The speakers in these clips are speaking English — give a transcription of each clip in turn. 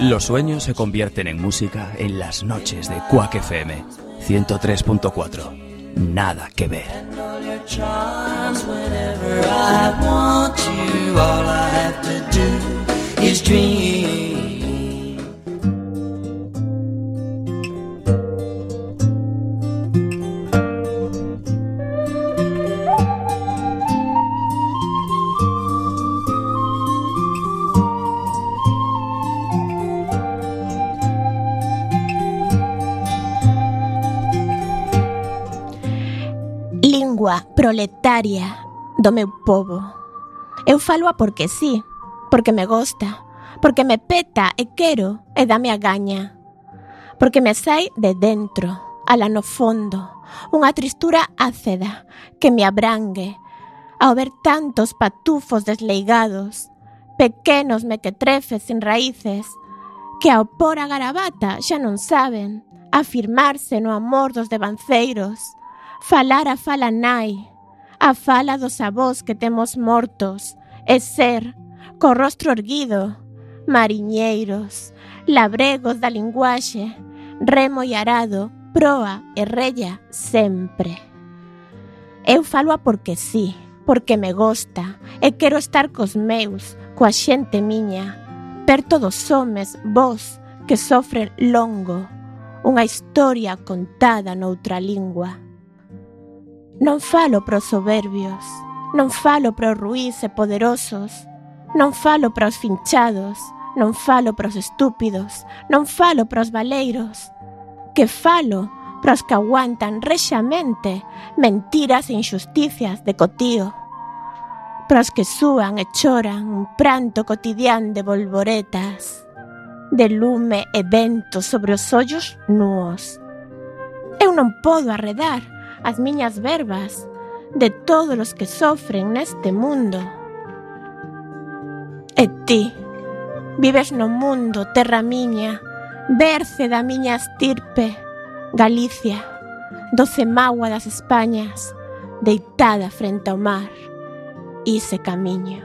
Los sueños se convierten en música en las noches de Quack FM 103.4. Nada que ver. proletaria do meu povo. Eu falo porque sí, porque me gosta, porque me peta e quero e dame a gaña. Porque me sai de dentro, ala no fondo, unha tristura áceda que me abrangue ao ver tantos patufos desleigados, pequenos mequetrefes sin raíces, que ao por a garabata xa non saben afirmarse no amor dos devanceiros, falar a fala nai, A fala dos avós que temos mortos e ser, co rostro erguido, mariñeiros, labregos da linguaxe, remo e arado, proa e rella sempre. Eu faloa porque sí, porque me gosta e quero estar cos meus, coa xente miña, perto dos homes, vos, que sofren longo, unha historia contada noutra lingua. Non falo para os soberbios, non falo para os ruís e poderosos, non falo para os finchados, non falo para os estúpidos, non falo para os valeiros, que falo para os que aguantan rexamente mentiras e injusticias de cotío, para os que súan e choran un pranto cotidián de volvoretas, de lume e vento sobre os ollos nuos. Eu non podo arredar, as miñas verbas de todos os que sofren neste mundo. E ti, vives no mundo, terra miña, berce da miña estirpe, Galicia, doce magua das Españas, deitada frente ao mar, ise camiño.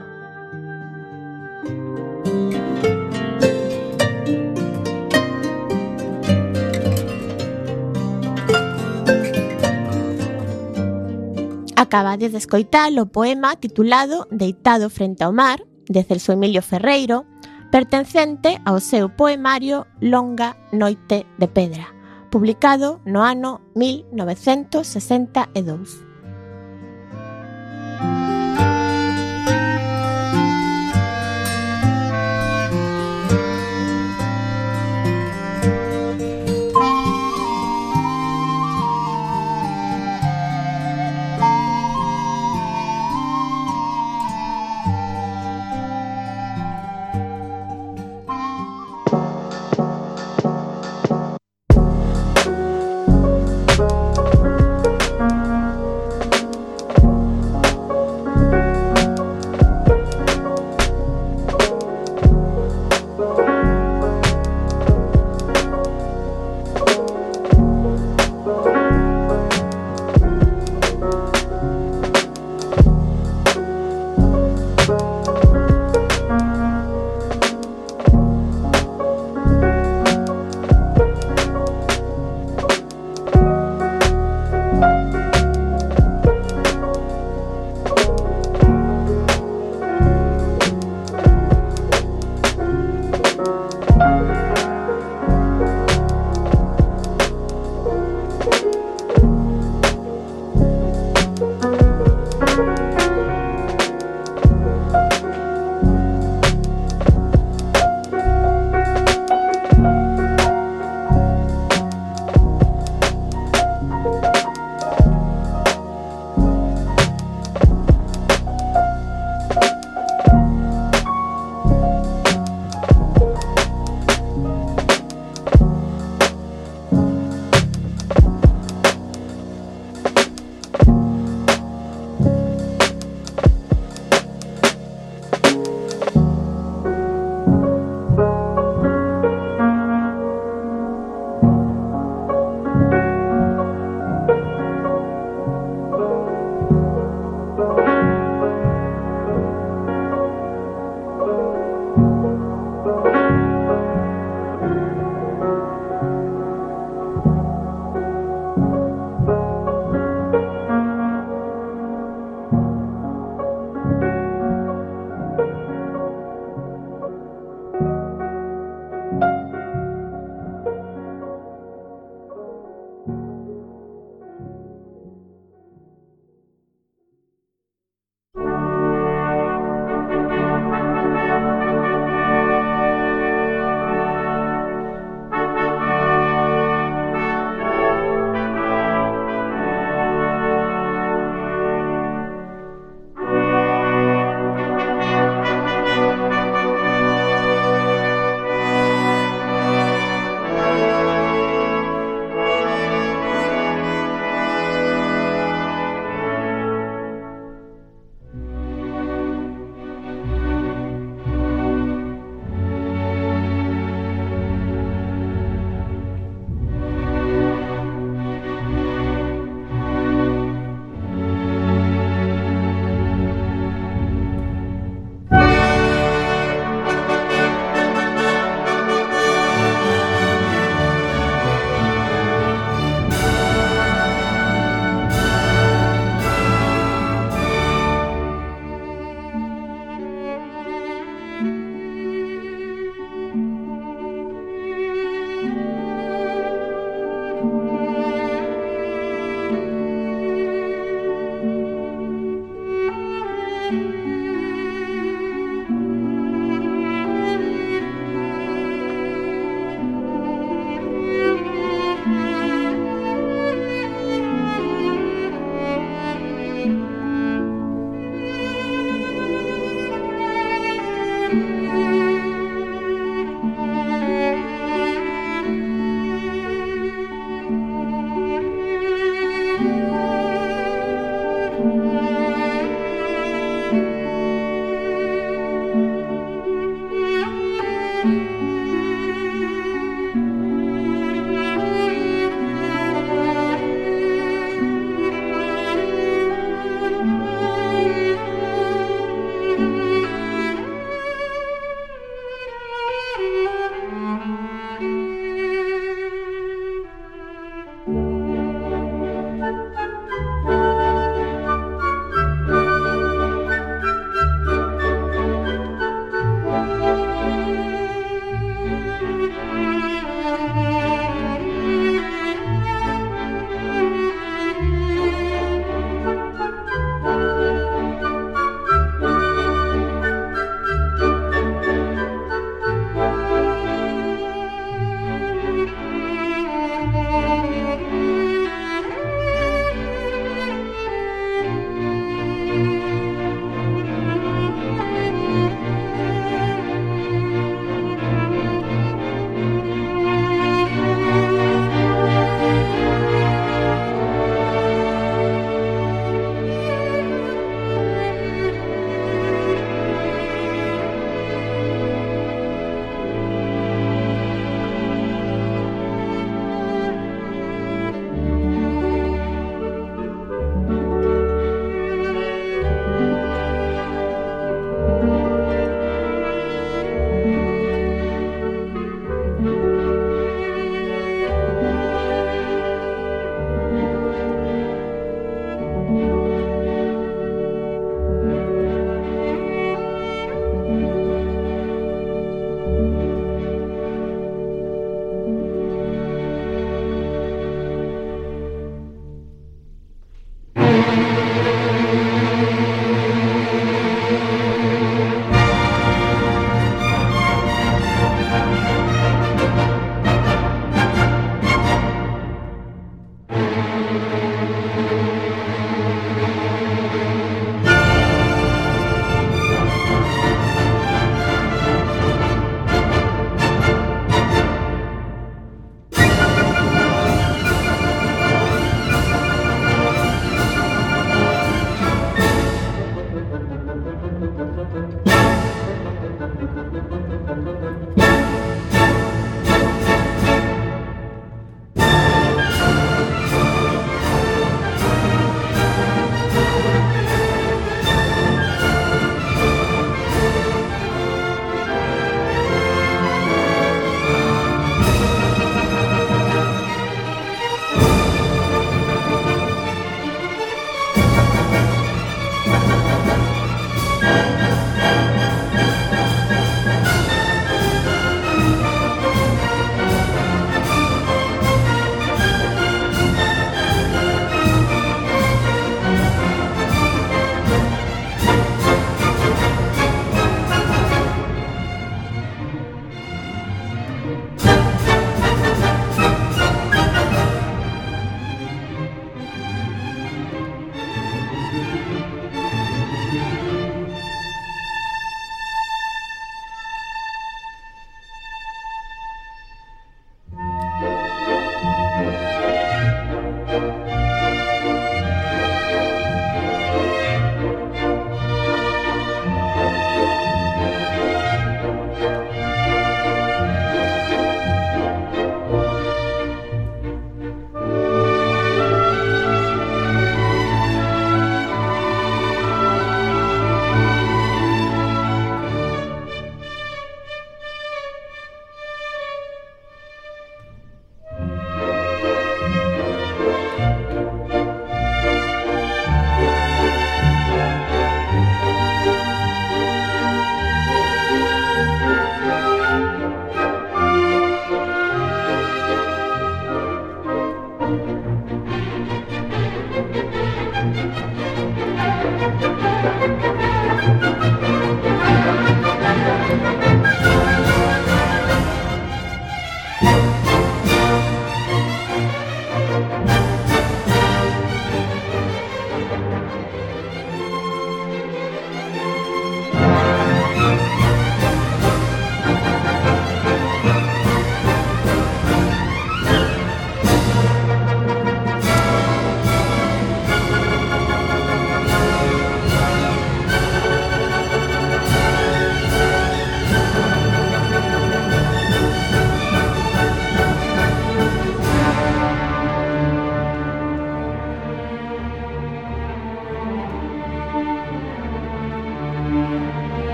Acabades de escoitar o poema titulado Deitado frente ao mar, de Celso Emilio Ferreiro, pertencente ao seu poemario Longa noite de pedra, publicado no ano 1962.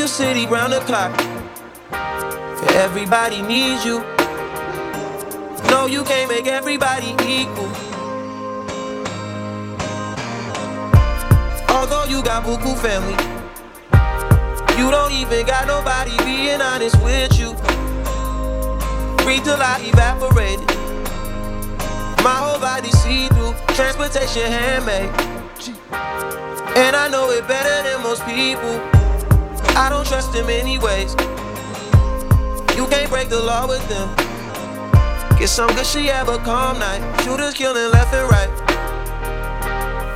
Your city, round the clock. Everybody needs you. No, you can't make everybody equal. Although you got buku family, you don't even got nobody being honest with you. Breathe till I evaporated. My whole body see through, transportation handmade. And I know it better than most people. I don't trust them anyways. You can't break the law with them. Get some good she have a calm night. Shooters killing left and right.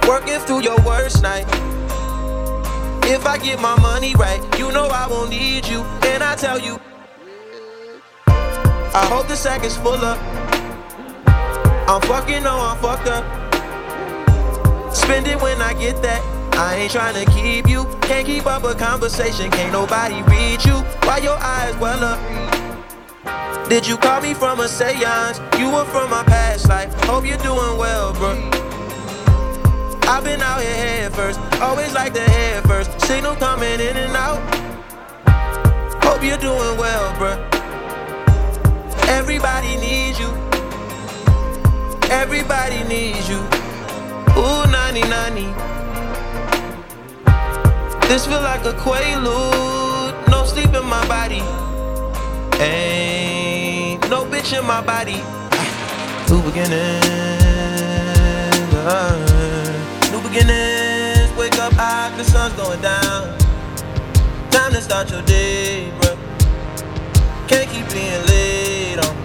Working through your worst night. If I get my money right, you know I won't need you. And I tell you, I hope the sack is full up. I'm fucking, no, I'm fucked up. Spend it when I get that. I ain't trying to keep you. Can't keep up a conversation. Can't nobody read you. Why your eyes well up? Did you call me from a seance? You were from my past life. Hope you're doing well, bro. I've been out here head first. Always like the head first. Signal coming in and out. Hope you're doing well, bro. Everybody needs you. Everybody needs you. Ooh, nani nani. This feel like a quaalude. No sleep in my body. Ain't no bitch in my body. New beginnings. Uh, new beginnings. Wake up high, the sun's going down. Time to start your day, bro. Can't keep being late on.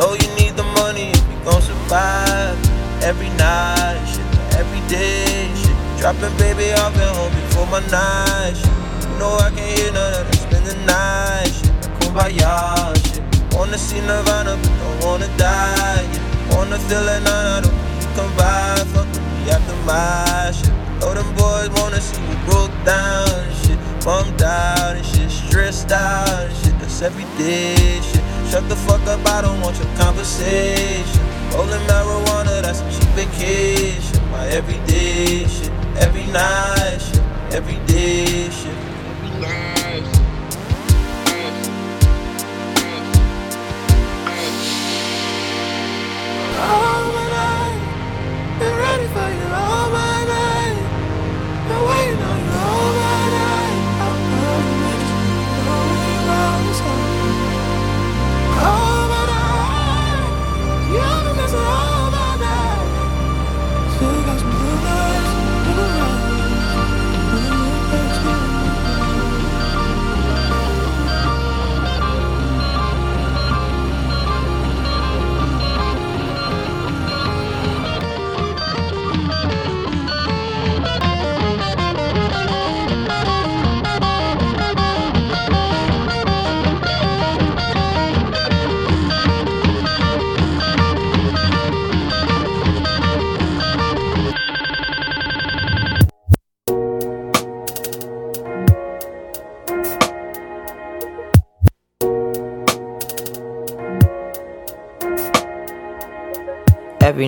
Oh, you need the money if you gon' survive. Every night, shit, every day. Dropping baby off at home before my night, shit. You know I can't hear none of that. Spend the night, shit. Kumbaya, shit. Wanna see Nirvana, but don't wanna die, yeah. Wanna feel it, nah, don't you come by, fuck with me after my shit. Oh, them boys wanna see me broke down and shit. Bummed out and shit, stressed out and shit. That's everyday shit. Shut the fuck up, I don't want your conversation. Rolling marijuana, that's a cheap vacation. My everyday shit, every night shit, everyday shit.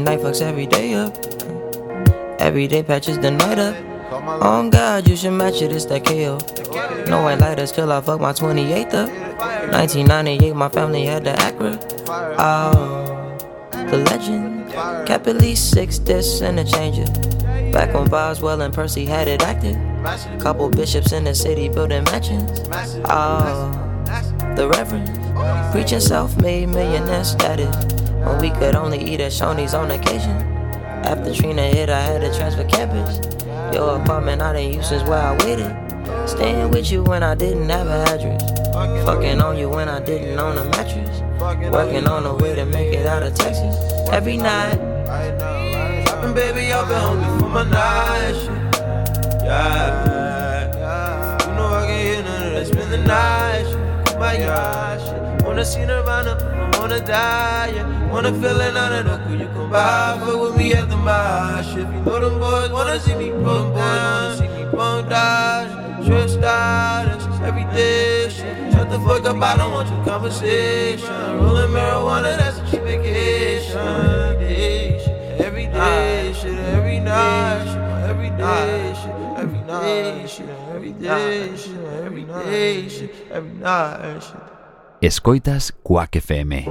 Every night fucks every day up. Every day patches the night up. On God, you should match it, it's that KO. No white lighters till I fuck my 28th up. 1998, my family had the Acura. Oh, the legend. Kept at least six discs and a changer. Back when Boswell and Percy had it active. Couple bishops in the city building mansions. Oh, the Reverend. Preaching self made millionaire status. When we could only eat at Shoney's on occasion. After Trina hit, I had to transfer campus. Your apartment I didn't use since where I waited. Staying with you when I didn't have an address. Fucking on you when I didn't own a mattress. Working on a way to make it out of Texas. Every night. Dropping baby up at home before my night. Yeah. You know I can't hear none of that. Spend the night. Kumbaya shit. Wanna see Nirvana, wanna die, yeah. Wanna feel another knuckle, you come by, fuck with me at the mosh. If you know them boys wanna see me pump down, see me pump dodge, trip starters, everything. Shut the fuck up, I don't want your conversation. Rolling marijuana, that's a cheap vacation. Every day, shit, every day, shit, every night, shit, every day, shit, every night, shit, every day, shit, every day, shit, every night, shit. Escoitas Quack FM.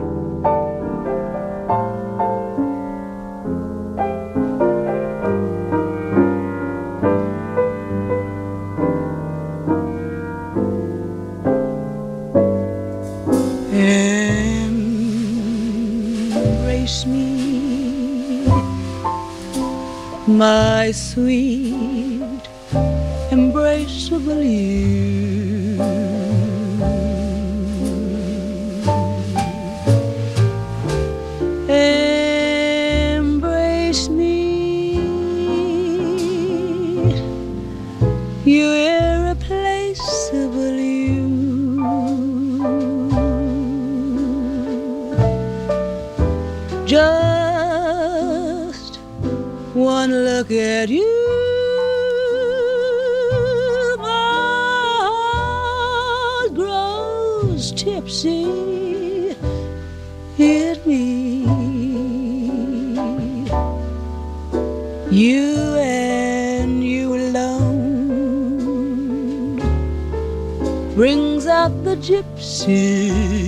Embrace me, my sweet, embraceable you. look at you, my heart grows tipsy in me. You and you alone brings out the gypsy.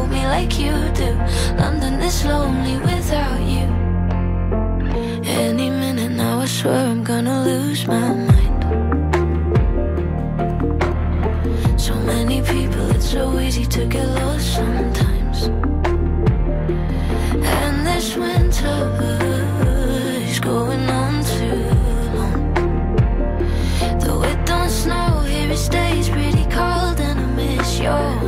Hold me like you do. London is lonely without you. Any minute now, I swear I'm gonna lose my mind. So many people, it's so easy to get lost sometimes. And this winter is going on too long. Though it don't snow here, it stays pretty cold, and I miss your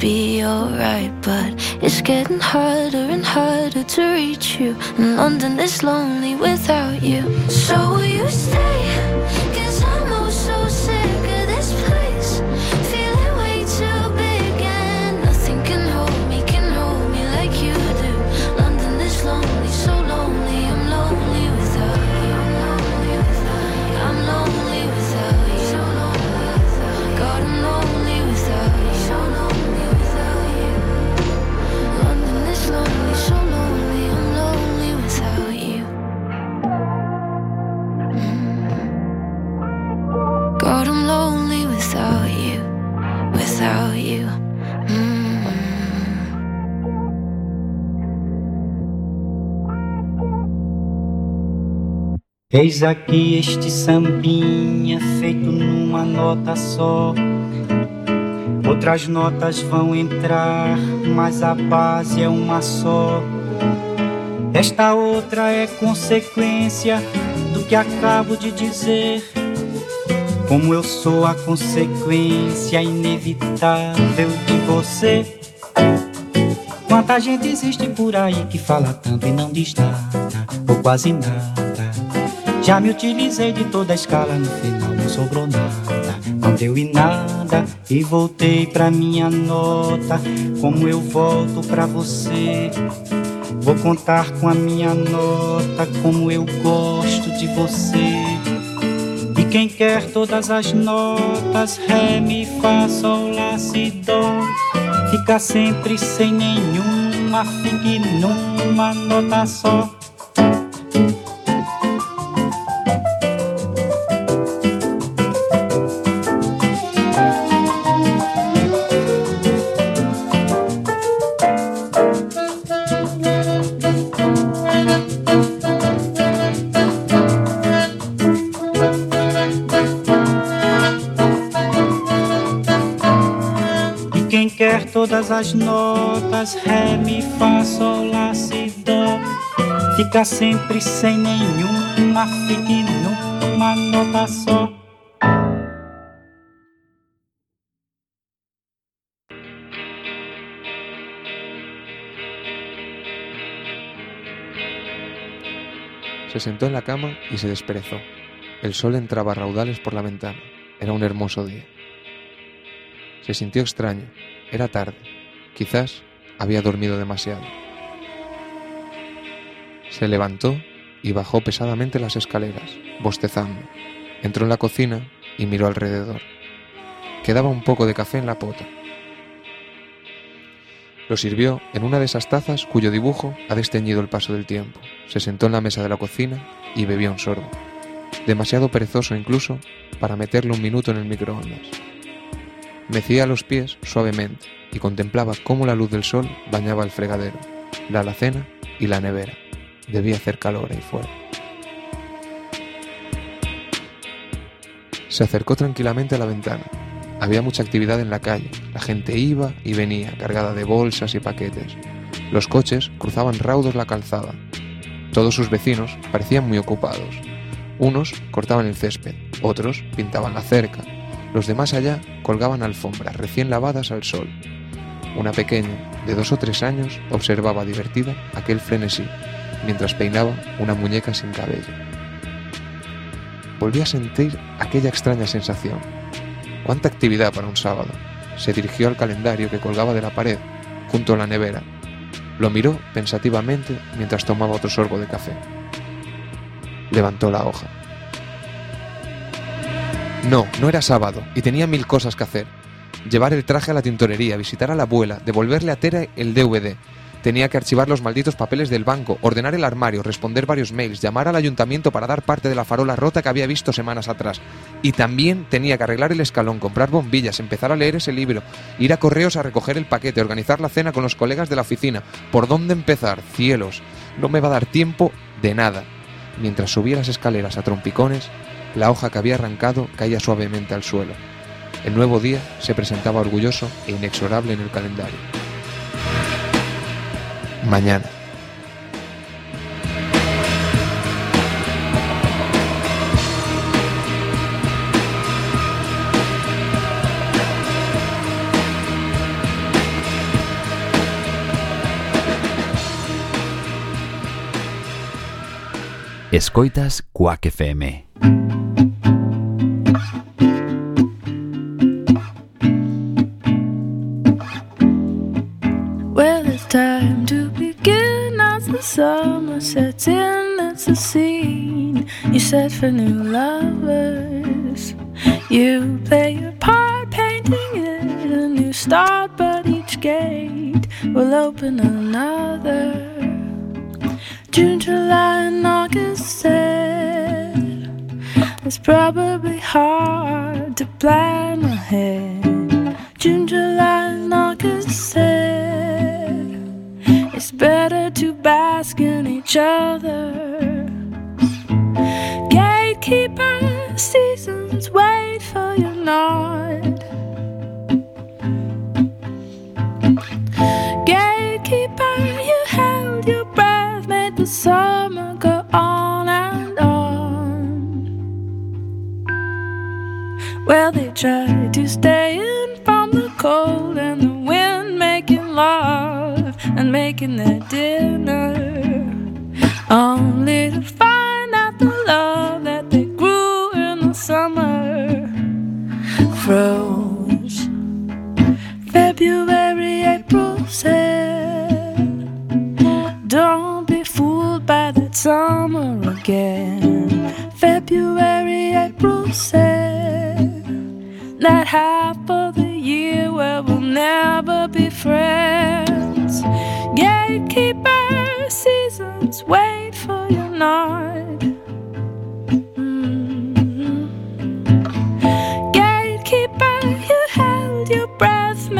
be alright. But it's getting harder and harder to reach you, and London is lonely without you. So will you stay? Eis aqui este sambinha feito numa nota só. Outras notas vão entrar, mas a base é uma só. Esta outra é consequência do que acabo de dizer. Como eu sou a consequência inevitável de você. Quanta gente existe por aí que fala tanto e não diz nada, ou quase nada. Já me utilizei de toda a escala, no final não sobrou nada. Não deu em nada e voltei pra minha nota. Como eu volto pra você? Vou contar com a minha nota como eu gosto de você. E quem quer todas as notas, Ré, Mi, Fá, Sol, Lá, Si, Dó, fica sempre sem nenhuma, fique numa nota só. Todas as notas, ré, mi, fá, sol, lá, si, dó. Fica sempre sem nenhuma, fique numa nota só. Se sentó en la cama y se desperezó. El sol entraba raudales por la ventana. Era un hermoso día. Se sintió extraño. Era tarde. Quizás había dormido demasiado. Se levantó y bajó pesadamente las escaleras, bostezando. Entró en la cocina y miró alrededor. Quedaba un poco de café en la pota. Lo sirvió en una de esas tazas cuyo dibujo ha desteñido el paso del tiempo. Se sentó en la mesa de la cocina y bebió un sorbo. Demasiado perezoso incluso para meterle un minuto en el microondas. Mecía los pies suavemente y contemplaba cómo la luz del sol bañaba el fregadero, la alacena y la nevera. Debía hacer calor ahí fuera. Se acercó tranquilamente a la ventana había mucha actividad en la calle. La gente iba y venía, cargada de bolsas y paquetes. Los coches cruzaban raudos la calzada. Todos sus vecinos parecían muy ocupados. Unos cortaban el césped, otros pintaban la cerca. Los demás allá colgaban alfombras recién lavadas al sol. Una pequeña, de dos o tres años, observaba divertida aquel frenesí, mientras peinaba una muñeca sin cabello. Volví a sentir aquella extraña sensación, Cuánta actividad para un sábado. Se dirigió al calendario que colgaba de la pared, junto a la nevera. Lo miró pensativamente mientras tomaba otro sorbo de café. Levantó la hoja. No, no era sábado, y tenía mil cosas que hacer. Llevar el traje a la tintorería, visitar a la abuela, devolverle a Tera el DVD, Tenía que archivar los malditos papeles del banco, ordenar el armario, responder varios mails, llamar al ayuntamiento para dar parte de la farola rota que había visto semanas atrás. Y también tenía que arreglar el escalón, comprar bombillas, empezar a leer ese libro, ir a correos a recoger el paquete, organizar la cena con los colegas de la oficina. ¿Por dónde empezar? Cielos, no me va a dar tiempo de nada. Mientras subía las escaleras a trompicones, la hoja que había arrancado caía suavemente al suelo. El nuevo día se presentaba orgulloso e inexorable en el calendario mañana. Escoitas Cuac FM. Well, it's time to begin as the summer sets in, that's the scene you set for new lovers. You play your part, painting it a new start, but each gate will open another. June, July, and August said it's probably hard to plan ahead. June, July, and August said it's better to bask in each other. Gatekeeper seasons wait for your nod. Summer go on and on. Well, they try to stay in from the cold and the wind, making love and making their dinner, only to find out the love that they grew in the summer froze. February, April said, Don't summer again. February, April said, That half of the year where we'll never be friends. Gatekeeper seasons wait for your nod. Mhm. Gatekeeper, you held your breath,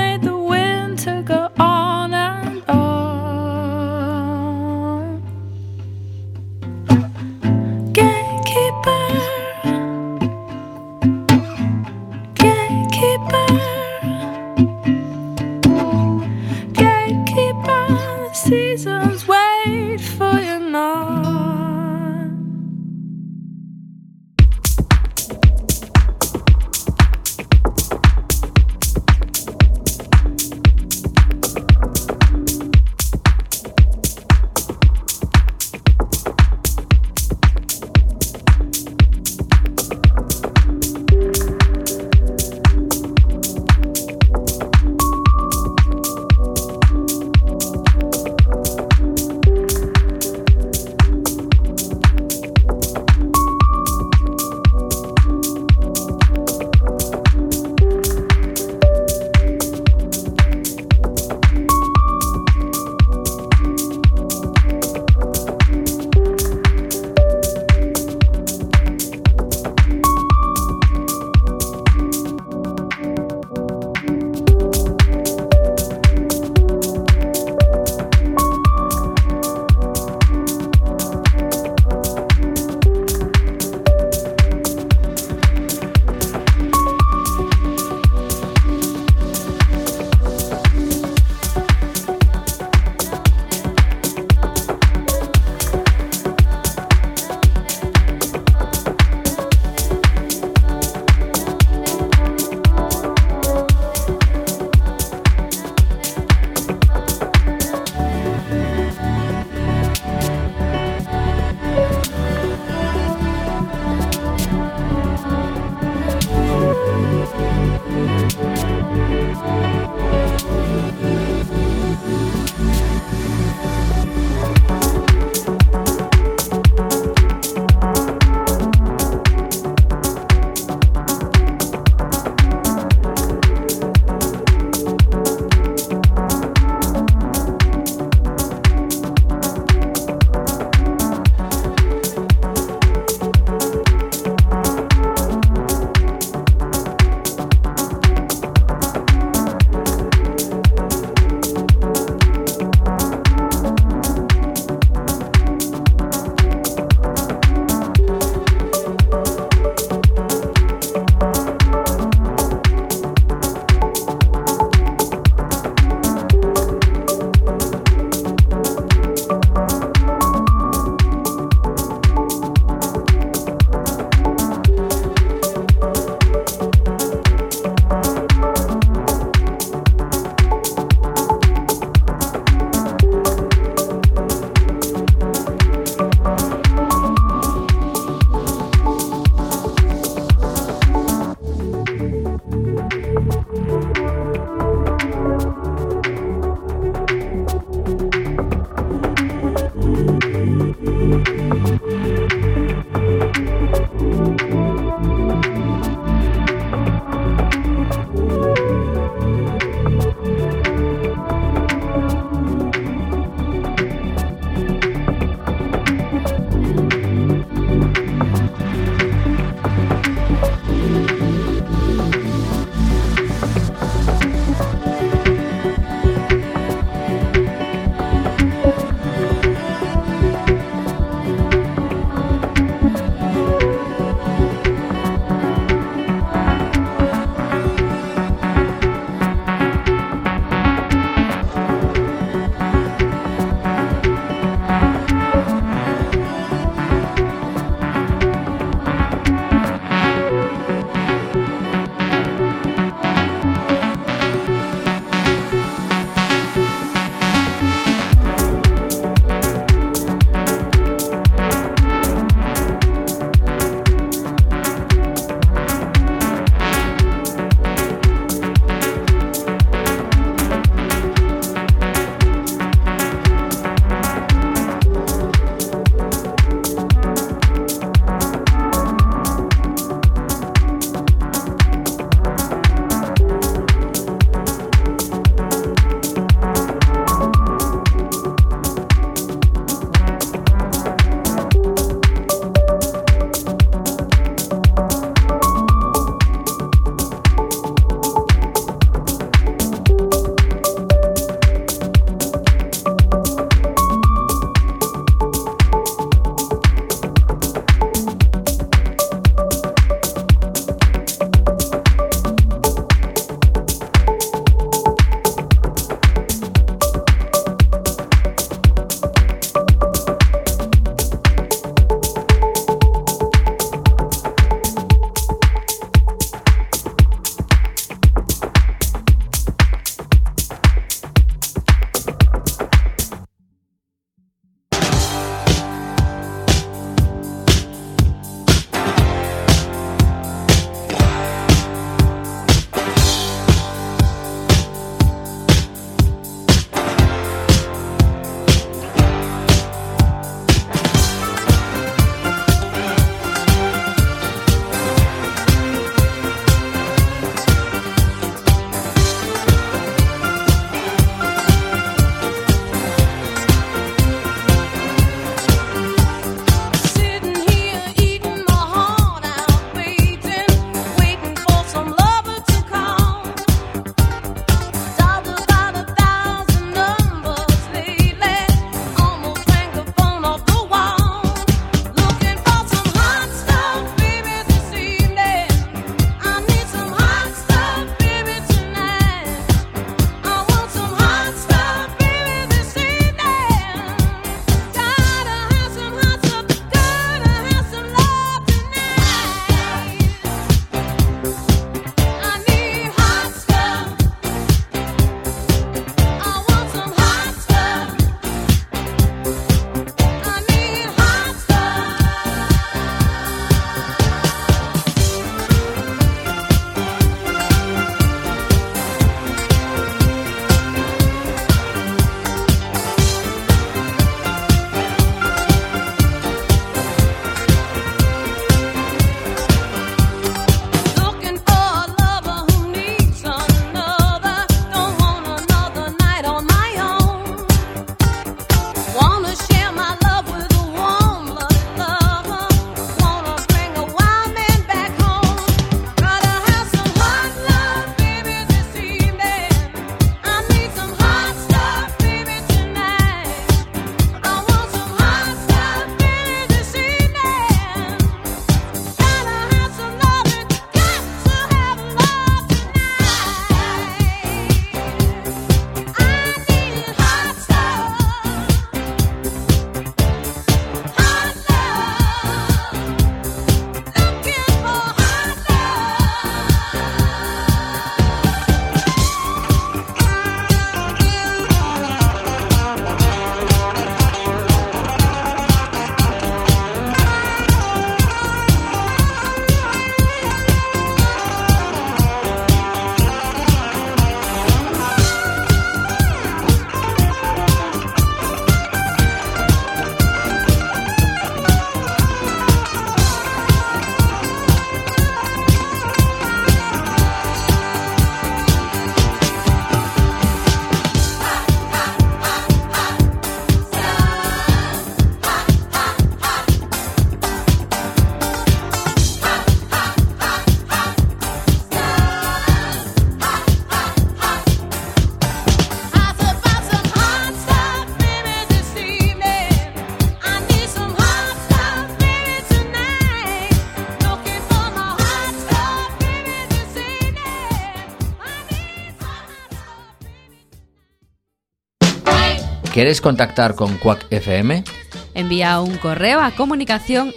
¿Quieres contactar con Quack FM? Envía un correo a comunicación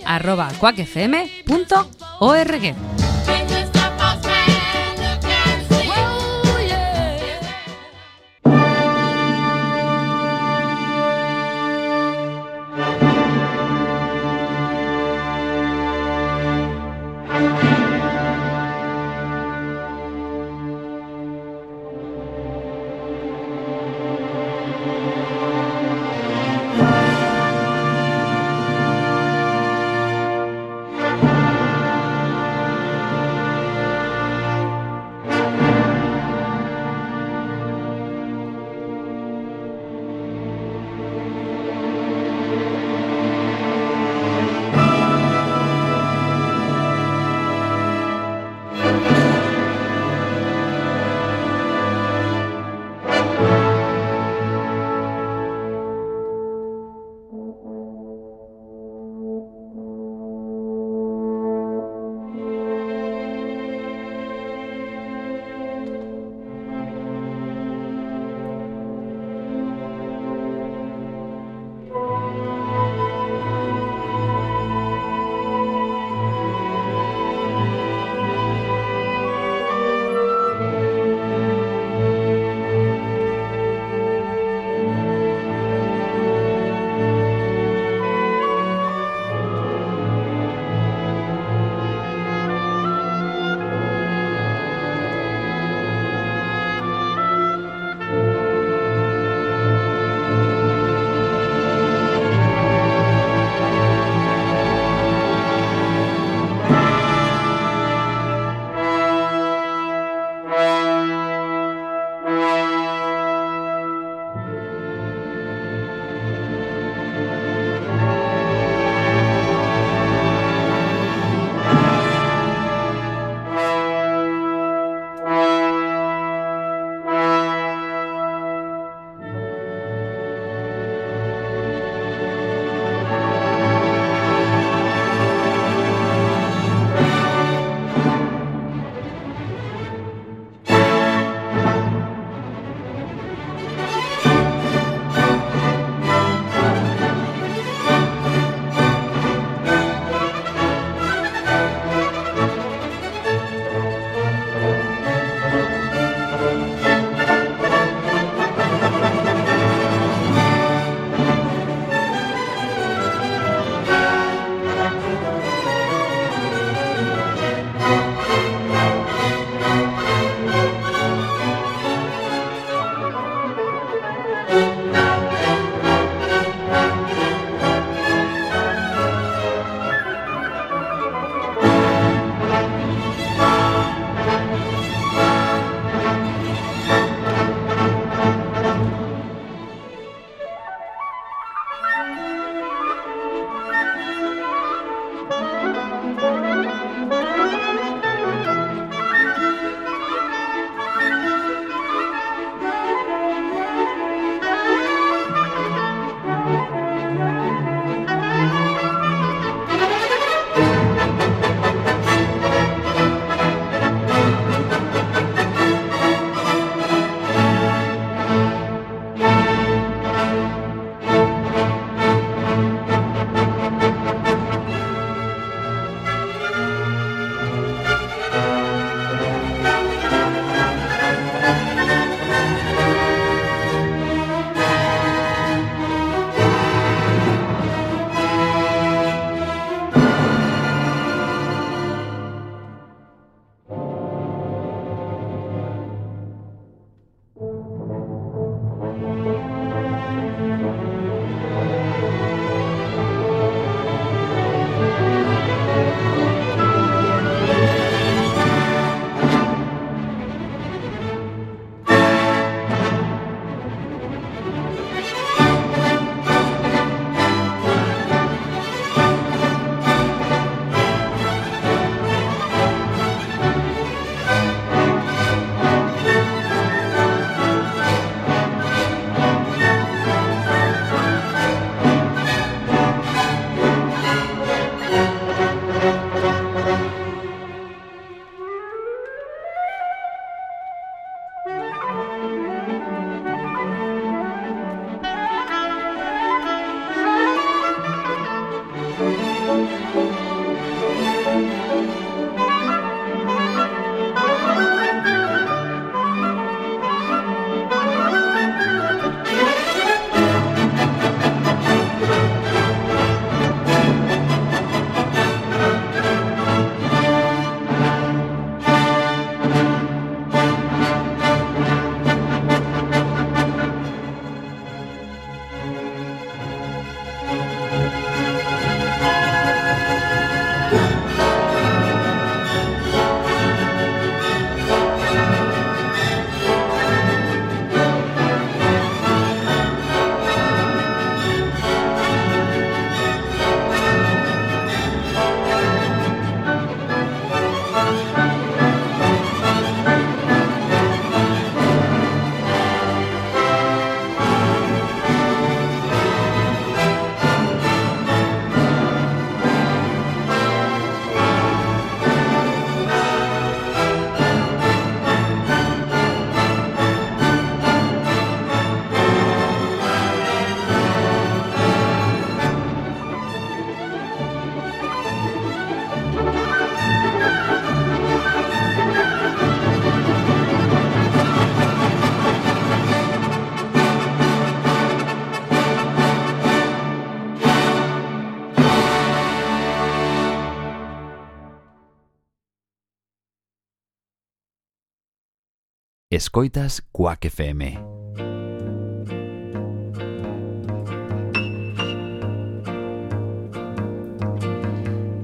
Escoitas Quack FM.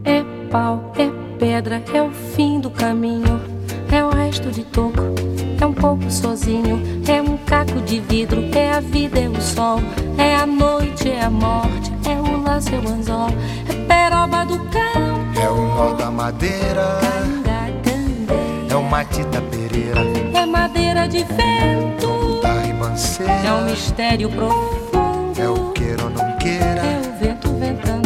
É pau, é pedra, é o fim do caminho, é o resto de toco, é um pouco sozinho, é um caco de vidro, é a vida, é o sol, é a noite, é a morte, é o laço, é o anzol, é peroba do campo, É o nó da madeira, é o matita pereira, é madeira de vento, da ribanceira, é um mistério profundo, é o queira ou não queira, é o vento ventando.